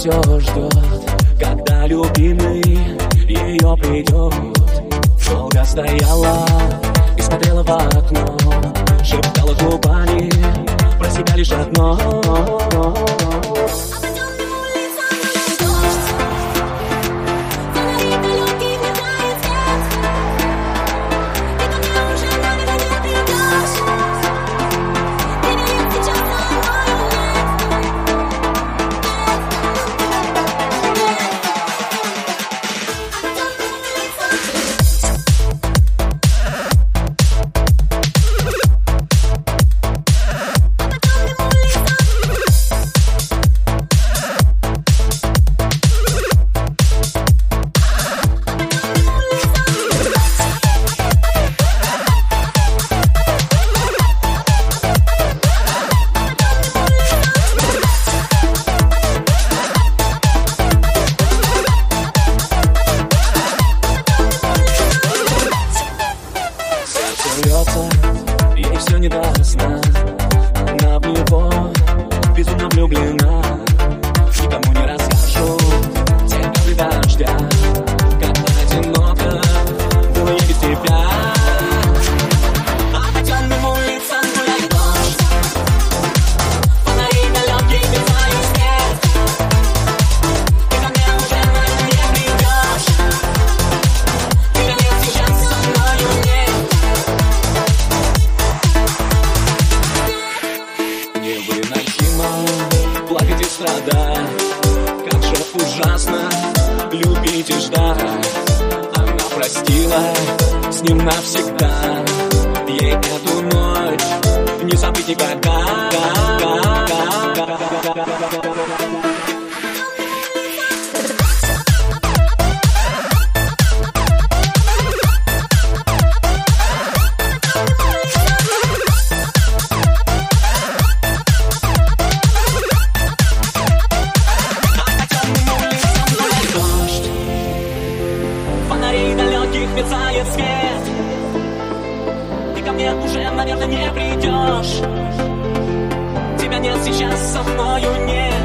все ждет Когда любимый ее придет Долго стояла и смотрела в окно. Шептала губами про себя лишь одно ей все не до сна Она в него безумно влюблена простила с ним навсегда. Ей эту ночь не забыть никогда не придешь. Тебя нет сейчас со мною, нет